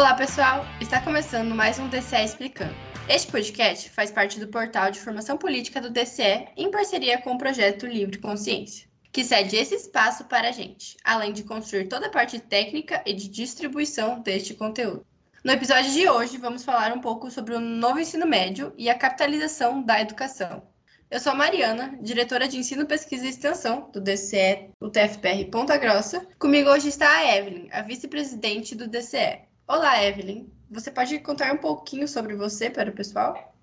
Olá, pessoal! Está começando mais um DCE Explicando. Este podcast faz parte do portal de formação política do DCE em parceria com o projeto Livre Consciência, que cede esse espaço para a gente, além de construir toda a parte técnica e de distribuição deste conteúdo. No episódio de hoje, vamos falar um pouco sobre o novo ensino médio e a capitalização da educação. Eu sou a Mariana, diretora de Ensino, Pesquisa e Extensão do DCE, o TFPR Ponta Grossa. Comigo hoje está a Evelyn, a vice-presidente do DCE. Olá, Evelyn. Você pode contar um pouquinho sobre você para o pessoal?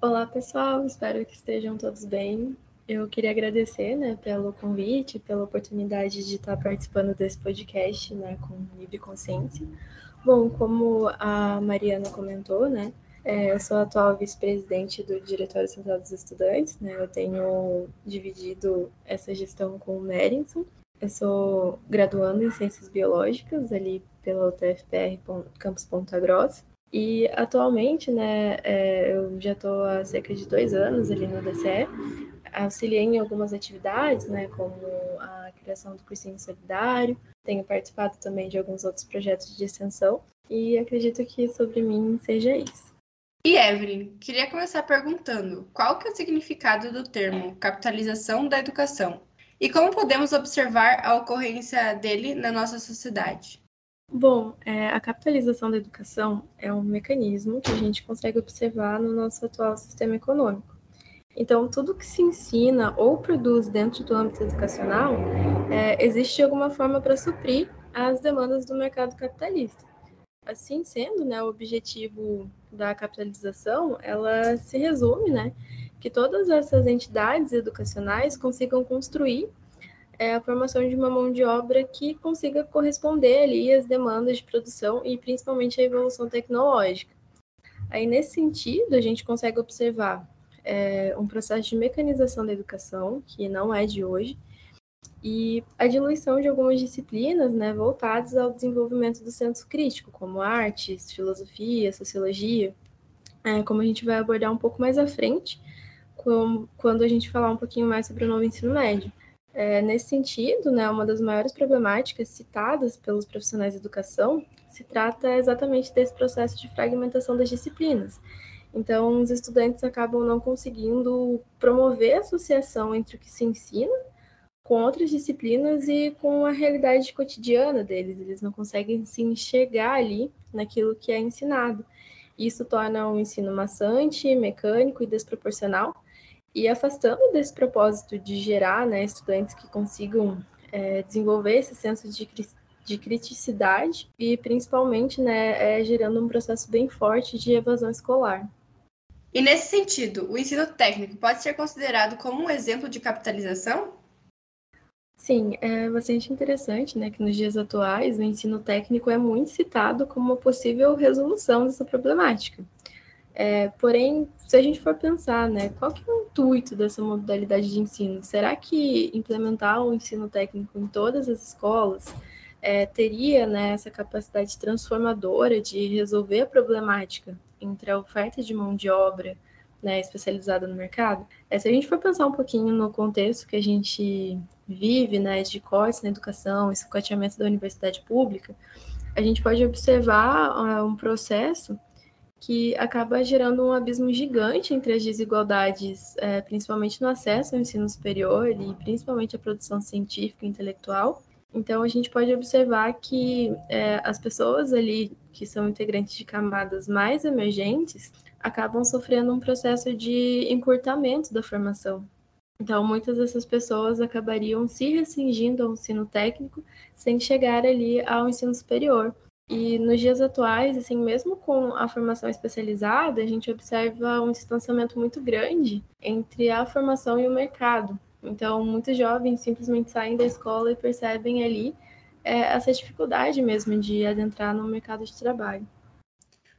Olá, pessoal. Espero que estejam todos bem. Eu queria agradecer, né, pelo convite, pela oportunidade de estar participando desse podcast, né, com livre consciência. Bom, como a Mariana comentou, né, é, eu sou atual vice-presidente do Diretório Central dos Estudantes, né, eu tenho dividido essa gestão com o Merinson. Eu sou graduando em Ciências Biológicas ali pela UTFPR Campus. E atualmente, né, é, eu já estou há cerca de dois anos ali no DCE, auxiliei em algumas atividades, né, como a criação do cursinho solidário, tenho participado também de alguns outros projetos de extensão e acredito que sobre mim seja isso. E Evelyn, queria começar perguntando qual que é o significado do termo capitalização da educação e como podemos observar a ocorrência dele na nossa sociedade. Bom, é, a capitalização da educação é um mecanismo que a gente consegue observar no nosso atual sistema econômico. Então, tudo que se ensina ou produz dentro do âmbito educacional é, existe de alguma forma para suprir as demandas do mercado capitalista. Assim sendo, né, o objetivo da capitalização, ela se resume, né, que todas essas entidades educacionais consigam construir é a formação de uma mão de obra que consiga corresponder ali às demandas de produção e principalmente à evolução tecnológica. Aí, nesse sentido, a gente consegue observar é, um processo de mecanização da educação, que não é de hoje, e a diluição de algumas disciplinas né, voltadas ao desenvolvimento do senso crítico, como artes, filosofia, sociologia, é, como a gente vai abordar um pouco mais à frente, quando a gente falar um pouquinho mais sobre o novo ensino médio. É, nesse sentido, né, uma das maiores problemáticas citadas pelos profissionais de educação se trata exatamente desse processo de fragmentação das disciplinas. Então, os estudantes acabam não conseguindo promover a associação entre o que se ensina com outras disciplinas e com a realidade cotidiana deles. Eles não conseguem se enxergar ali naquilo que é ensinado. Isso torna o ensino maçante, mecânico e desproporcional, e afastando desse propósito de gerar né, estudantes que consigam é, desenvolver esse senso de, de criticidade e principalmente né, é, gerando um processo bem forte de evasão escolar. E nesse sentido, o ensino técnico pode ser considerado como um exemplo de capitalização? Sim, é bastante interessante, né, que nos dias atuais o ensino técnico é muito citado como uma possível resolução dessa problemática. É, porém, se a gente for pensar, né, qual que é o intuito dessa modalidade de ensino? Será que implementar o ensino técnico em todas as escolas é, teria né, essa capacidade transformadora de resolver a problemática entre a oferta de mão de obra né, especializada no mercado? É, se a gente for pensar um pouquinho no contexto que a gente vive, né, de cortes na educação, esse coteamento da universidade pública, a gente pode observar uh, um processo que acaba gerando um abismo gigante entre as desigualdades, é, principalmente no acesso ao ensino superior e principalmente à produção científica e intelectual. Então, a gente pode observar que é, as pessoas ali que são integrantes de camadas mais emergentes acabam sofrendo um processo de encurtamento da formação. Então, muitas dessas pessoas acabariam se restringindo ao ensino técnico sem chegar ali ao ensino superior. E nos dias atuais, assim, mesmo com a formação especializada, a gente observa um distanciamento muito grande entre a formação e o mercado. Então, muitos jovens simplesmente saem da escola e percebem ali é, essa dificuldade mesmo de adentrar no mercado de trabalho.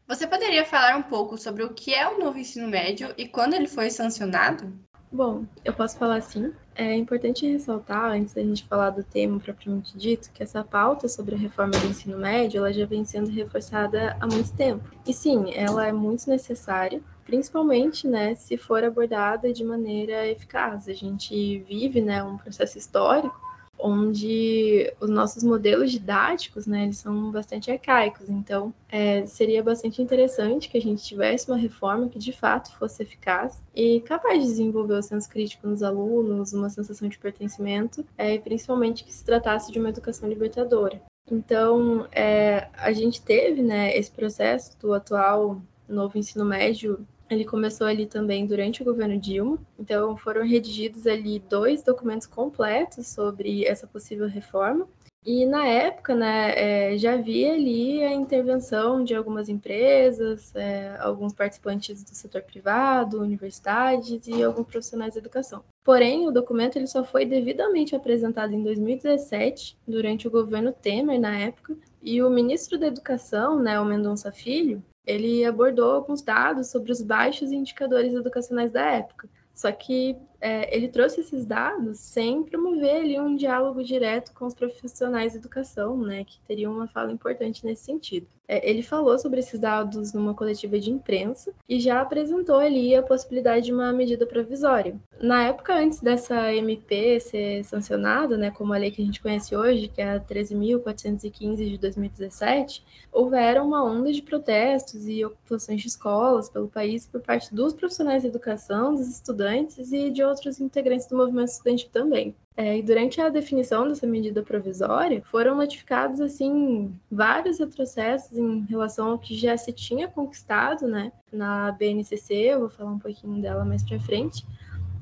Você poderia falar um pouco sobre o que é o novo ensino médio e quando ele foi sancionado? Bom, eu posso falar assim. É importante ressaltar, antes da gente falar do tema propriamente dito, que essa pauta sobre a reforma do ensino médio ela já vem sendo reforçada há muito tempo. E sim, ela é muito necessária, principalmente né, se for abordada de maneira eficaz. A gente vive né, um processo histórico onde os nossos modelos didáticos, né, eles são bastante arcaicos. Então, é, seria bastante interessante que a gente tivesse uma reforma que de fato fosse eficaz e capaz de desenvolver o senso crítico nos alunos, uma sensação de pertencimento, é, e principalmente que se tratasse de uma educação libertadora. Então, é, a gente teve né, esse processo do atual novo ensino médio ele começou ali também durante o governo Dilma, então foram redigidos ali dois documentos completos sobre essa possível reforma. E na época, né, é, já havia ali a intervenção de algumas empresas, é, alguns participantes do setor privado, universidades e alguns profissionais da educação. Porém, o documento ele só foi devidamente apresentado em 2017, durante o governo Temer, na época, e o ministro da Educação, né, o Mendonça Filho, ele abordou alguns dados sobre os baixos indicadores educacionais da época. Só que é, ele trouxe esses dados sem promover ali um diálogo direto com os profissionais de educação, né, que teriam uma fala importante nesse sentido. É, ele falou sobre esses dados numa coletiva de imprensa e já apresentou ali a possibilidade de uma medida provisória. Na época antes dessa MP ser sancionada, né, como a lei que a gente conhece hoje, que é a 13.415 de 2017, houveram uma onda de protestos e ocupações de escolas pelo país por parte dos profissionais de educação, dos estudantes e de outros integrantes do movimento estudantil também. É, e durante a definição dessa medida provisória, foram notificados assim vários retrocessos em relação ao que já se tinha conquistado, né, na BNCC. Eu vou falar um pouquinho dela mais para frente.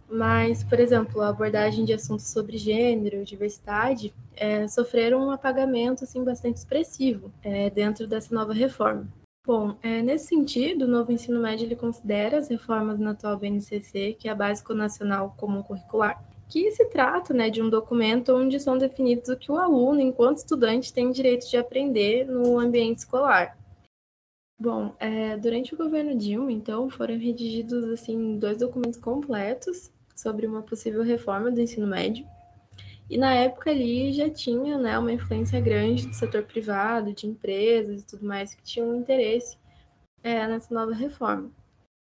Mas, por exemplo, a abordagem de assuntos sobre gênero, diversidade, é, sofreram um apagamento assim bastante expressivo é, dentro dessa nova reforma. Bom, é, nesse sentido, o novo ensino médio ele considera as reformas na atual BNCC, que é a Básico Nacional Comum Curricular, que se trata né, de um documento onde são definidos o que o aluno, enquanto estudante, tem direito de aprender no ambiente escolar. Bom, é, durante o governo Dilma, então, foram redigidos assim dois documentos completos sobre uma possível reforma do ensino médio. E na época ali já tinha né, uma influência grande do setor privado, de empresas e tudo mais que tinham interesse é, nessa nova reforma.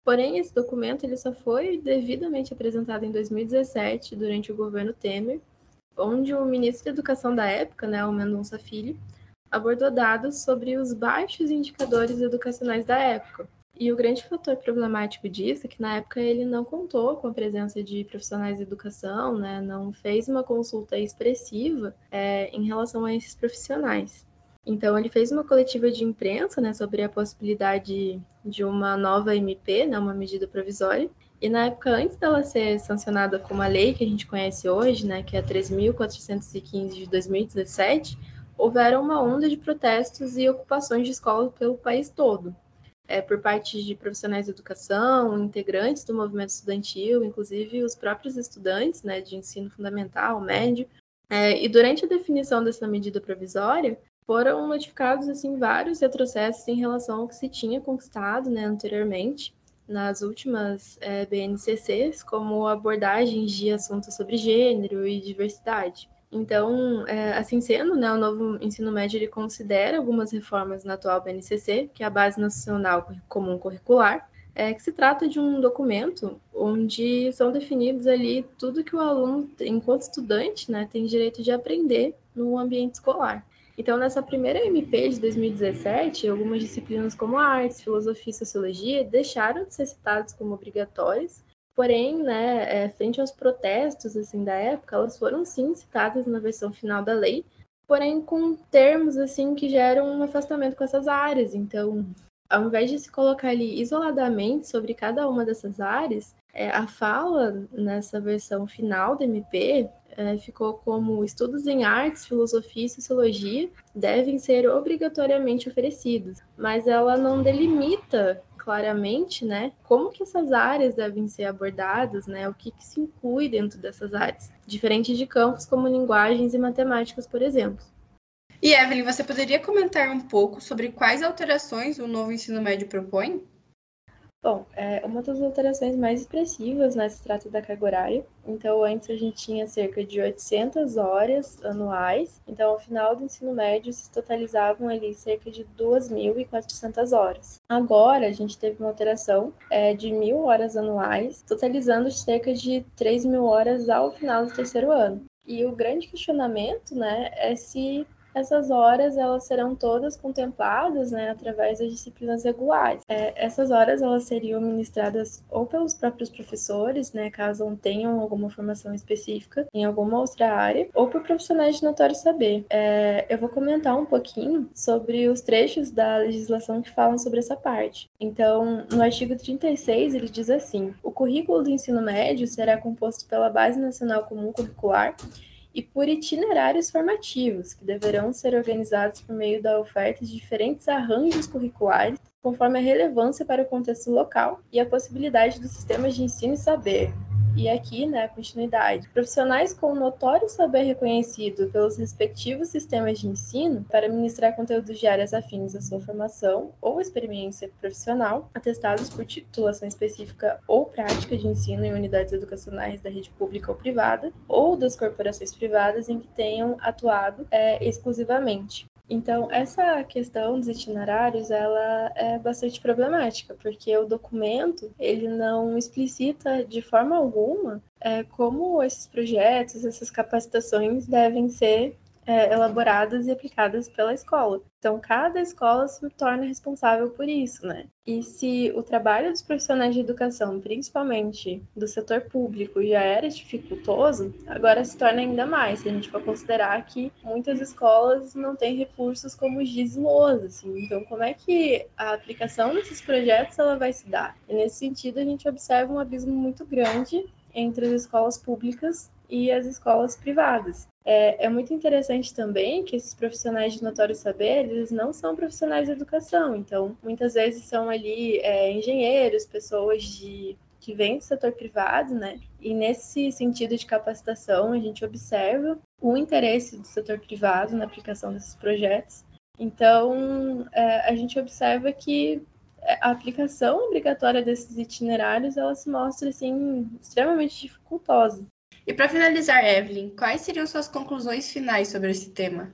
Porém, esse documento ele só foi devidamente apresentado em 2017, durante o governo Temer, onde o ministro da Educação da época, né, o Mendonça Filho, abordou dados sobre os baixos indicadores educacionais da época, e o grande fator problemático disso é que na época ele não contou com a presença de profissionais de educação, né? não fez uma consulta expressiva é, em relação a esses profissionais. Então ele fez uma coletiva de imprensa né, sobre a possibilidade de uma nova MP, né, uma medida provisória, e na época, antes dela ser sancionada como a lei que a gente conhece hoje, né, que é a 3.415 de 2017, houveram uma onda de protestos e ocupações de escolas pelo país todo é, por parte de profissionais de educação, integrantes do movimento estudantil, inclusive os próprios estudantes né, de ensino fundamental, médio. É, e durante a definição dessa medida provisória, foram notificados assim vários retrocessos em relação ao que se tinha conquistado né, anteriormente nas últimas é, BNCCs, como abordagens de assuntos sobre gênero e diversidade. Então, é, assim sendo, né, o novo ensino médio ele considera algumas reformas na atual BNCC, que é a Base Nacional Comum Curricular, é, que se trata de um documento onde são definidos ali tudo que o aluno, enquanto estudante, né, tem direito de aprender no ambiente escolar. Então, nessa primeira MP de 2017, algumas disciplinas como artes, filosofia e sociologia deixaram de ser citadas como obrigatórias Porém, né, é, frente aos protestos assim da época, elas foram sim citadas na versão final da lei, porém com termos assim que geram um afastamento com essas áreas. Então, ao invés de se colocar ali isoladamente sobre cada uma dessas áreas, é, a fala nessa versão final da MP é, ficou como estudos em artes, filosofia e sociologia devem ser obrigatoriamente oferecidos, mas ela não delimita claramente, né, como que essas áreas devem ser abordadas, né, o que, que se inclui dentro dessas áreas, diferente de campos como linguagens e matemáticas, por exemplo. E Evelyn, você poderia comentar um pouco sobre quais alterações o novo ensino médio propõe? Bom, é, uma das alterações mais expressivas né, se trata da carga horária. Então, antes a gente tinha cerca de 800 horas anuais. Então, ao final do ensino médio, se totalizavam ali cerca de 2.400 horas. Agora, a gente teve uma alteração é, de 1.000 horas anuais, totalizando cerca de 3.000 horas ao final do terceiro ano. E o grande questionamento, né, é se essas horas elas serão todas contempladas né, através das disciplinas regulares. É, essas horas elas seriam ministradas ou pelos próprios professores, né, caso não tenham alguma formação específica em alguma outra área, ou por profissionais de notório saber. É, eu vou comentar um pouquinho sobre os trechos da legislação que falam sobre essa parte. Então, no artigo 36, ele diz assim: o currículo do ensino médio será composto pela Base Nacional Comum Curricular e por itinerários formativos, que deverão ser organizados por meio da oferta de diferentes arranjos curriculares, conforme a relevância para o contexto local e a possibilidade dos sistemas de ensino e saber, e aqui, né, a continuidade. Profissionais com notório saber reconhecido pelos respectivos sistemas de ensino para ministrar conteúdos de áreas afins à sua formação ou experiência profissional, atestados por titulação específica ou prática de ensino em unidades educacionais da rede pública ou privada, ou das corporações privadas em que tenham atuado é, exclusivamente. Então, essa questão dos itinerários, ela é bastante problemática, porque o documento, ele não explicita de forma alguma é, como esses projetos, essas capacitações devem ser é, elaboradas e aplicadas pela escola. Então, cada escola se torna responsável por isso, né? E se o trabalho dos profissionais de educação, principalmente do setor público, já era dificultoso, agora se torna ainda mais, se a gente for considerar que muitas escolas não têm recursos como os LOAS, assim. Então, como é que a aplicação desses projetos ela vai se dar? E nesse sentido, a gente observa um abismo muito grande entre as escolas públicas e as escolas privadas. É, é, muito interessante também que esses profissionais de notório saber, eles não são profissionais de educação, então muitas vezes são ali é, engenheiros, pessoas de que vêm do setor privado, né? E nesse sentido de capacitação, a gente observa o interesse do setor privado na aplicação desses projetos. Então, é, a gente observa que a aplicação obrigatória desses itinerários, ela se mostra, assim, extremamente dificultosa. E para finalizar, Evelyn, quais seriam suas conclusões finais sobre esse tema?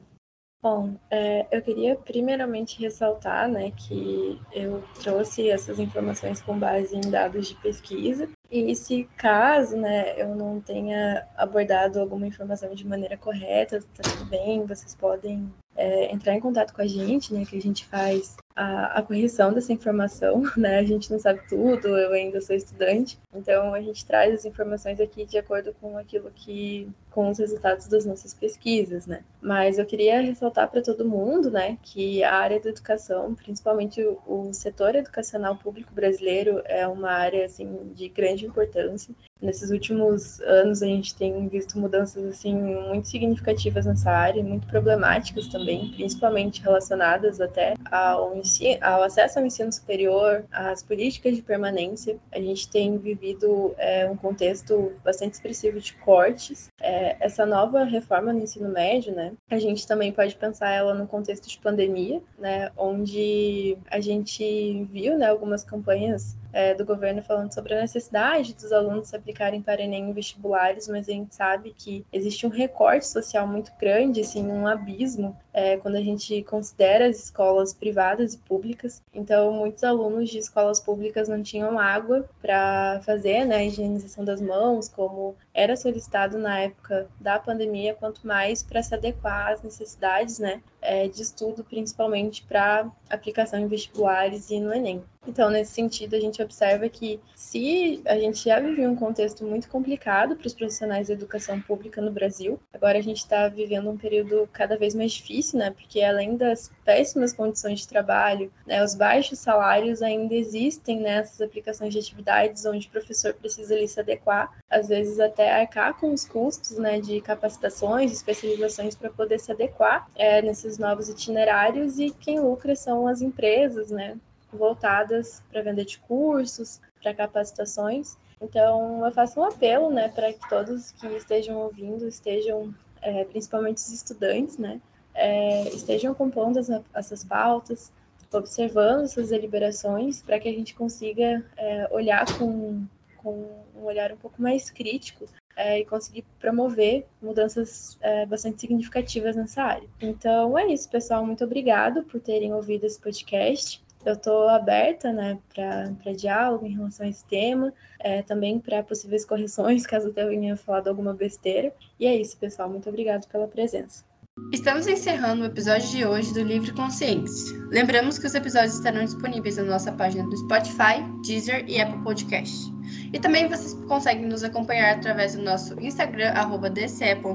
Bom, é, eu queria primeiramente ressaltar né, que eu trouxe essas informações com base em dados de pesquisa, e se caso né, eu não tenha abordado alguma informação de maneira correta, tá tudo bem, vocês podem é, entrar em contato com a gente, né, que a gente faz a, a, correção dessa informação, né? A gente não sabe tudo, eu ainda sou estudante, então a gente traz as informações aqui de acordo com aquilo que, com os resultados das nossas pesquisas, né? Mas eu queria ressaltar para todo mundo, né, que a área da educação, principalmente o, setor educacional público brasileiro, é uma área assim de grande importância Nesses últimos anos a gente tem visto mudanças assim muito significativas nessa área, muito problemáticas também, principalmente relacionadas até ao, ensino, ao acesso ao ensino superior, às políticas de permanência. A gente tem vivido é, um contexto bastante expressivo de cortes. É, essa nova reforma no ensino médio, né? A gente também pode pensar ela no contexto de pandemia, né? Onde a gente viu, né, algumas campanhas é, do governo falando sobre a necessidade dos alunos se aplicarem para Enem em vestibulares, mas a gente sabe que existe um recorte social muito grande, assim, um abismo é, quando a gente considera as escolas privadas e públicas. Então, muitos alunos de escolas públicas não tinham água para fazer né, a higienização das mãos, como era solicitado na época da pandemia, quanto mais para se adequar às necessidades né, é, de estudo, principalmente para aplicação em vestibulares e no Enem. Então, nesse sentido, a gente observa que se a gente já vivia um contexto muito complicado para os profissionais da educação pública no Brasil, agora a gente está vivendo um período cada vez mais difícil, né? Porque além das péssimas condições de trabalho, né, os baixos salários ainda existem nessas aplicações de atividades onde o professor precisa ali se adequar, às vezes até arcar com os custos, né, de capacitações, especializações para poder se adequar é, nesses novos itinerários e quem lucra são as empresas, né? voltadas para venda de cursos, para capacitações. Então, eu faço um apelo, né, para que todos que estejam ouvindo, estejam, é, principalmente os estudantes, né, é, estejam compondo as, essas pautas, observando essas deliberações, para que a gente consiga é, olhar com, com um olhar um pouco mais crítico é, e conseguir promover mudanças é, bastante significativas nessa área. Então é isso, pessoal. Muito obrigado por terem ouvido esse podcast. Eu estou aberta né, para diálogo em relação a esse tema, é, também para possíveis correções, caso eu tenha falado alguma besteira. E é isso, pessoal. Muito obrigado pela presença. Estamos encerrando o episódio de hoje do Livre Consciência. Lembramos que os episódios estarão disponíveis na nossa página do Spotify, Deezer e Apple Podcast. E também vocês conseguem nos acompanhar através do nosso Instagram, dce.utfprpg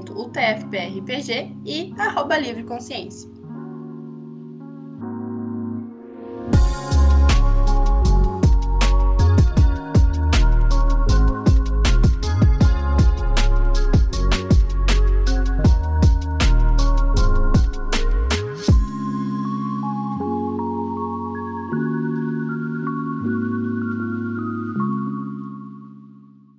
e arroba Livre Consciência.